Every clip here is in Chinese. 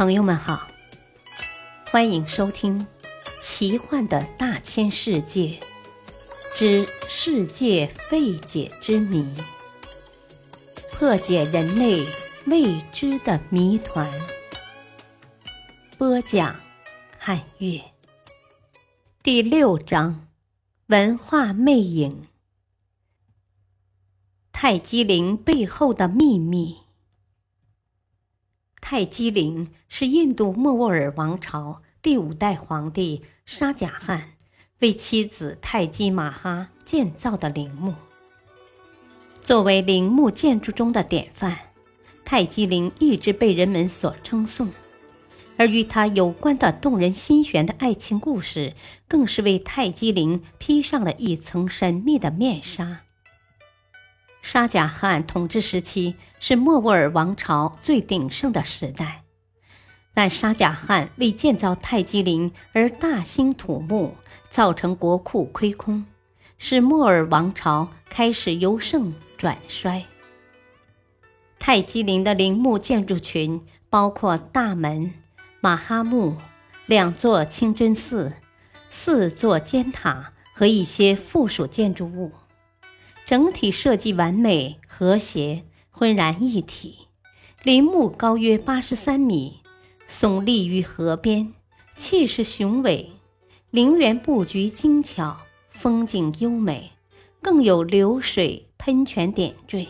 朋友们好，欢迎收听《奇幻的大千世界之世界未解之谜》，破解人类未知的谜团。播讲：汉月。第六章：文化魅影。泰姬陵背后的秘密。泰姬陵是印度莫卧儿王朝第五代皇帝沙贾汗为妻子泰姬玛哈建造的陵墓。作为陵墓建筑中的典范，泰姬陵一直被人们所称颂，而与它有关的动人心弦的爱情故事，更是为泰姬陵披上了一层神秘的面纱。沙贾汗统治时期是莫卧儿王朝最鼎盛的时代，但沙贾汗为建造泰姬陵而大兴土木，造成国库亏空，使莫尔王朝开始由盛转衰。泰姬陵的陵墓建筑群包括大门、马哈墓、两座清真寺、四座尖塔和一些附属建筑物。整体设计完美、和谐、浑然一体。陵墓高约八十三米，耸立于河边，气势雄伟。陵园布局精巧，风景优美，更有流水喷泉点缀，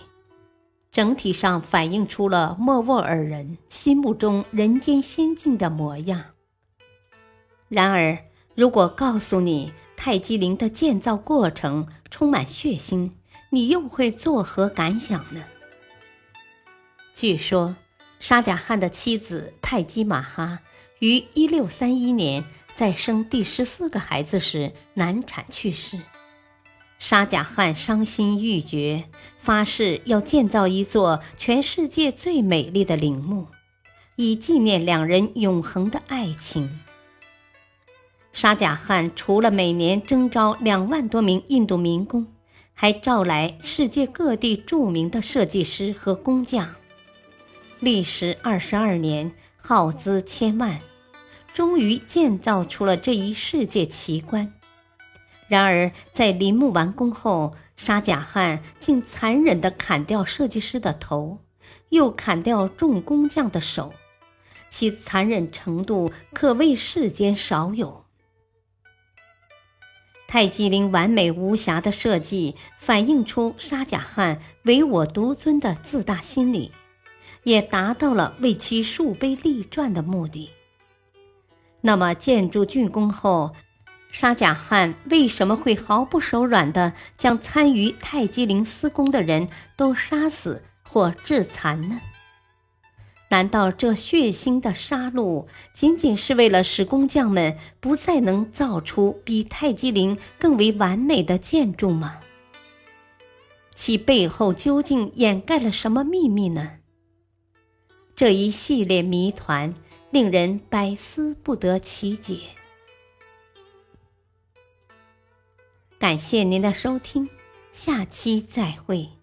整体上反映出了莫卧儿人心目中人间仙境的模样。然而，如果告诉你泰姬陵的建造过程充满血腥，你又会作何感想呢？据说，沙贾汗的妻子泰姬玛哈于一六三一年在生第十四个孩子时难产去世。沙贾汗伤心欲绝，发誓要建造一座全世界最美丽的陵墓，以纪念两人永恒的爱情。沙贾汗除了每年征召两万多名印度民工，还召来世界各地著名的设计师和工匠，历时二十二年，耗资千万，终于建造出了这一世界奇观。然而，在陵墓完工后，沙贾汗竟残忍地砍掉设计师的头，又砍掉众工匠的手，其残忍程度可谓世间少有。泰姬陵完美无瑕的设计，反映出沙贾汗唯我独尊的自大心理，也达到了为其树碑立传的目的。那么，建筑竣工后，沙贾汗为什么会毫不手软地将参与泰姬陵施工的人都杀死或致残呢？难道这血腥的杀戮仅仅是为了使工匠们不再能造出比泰姬陵更为完美的建筑吗？其背后究竟掩盖了什么秘密呢？这一系列谜团令人百思不得其解。感谢您的收听，下期再会。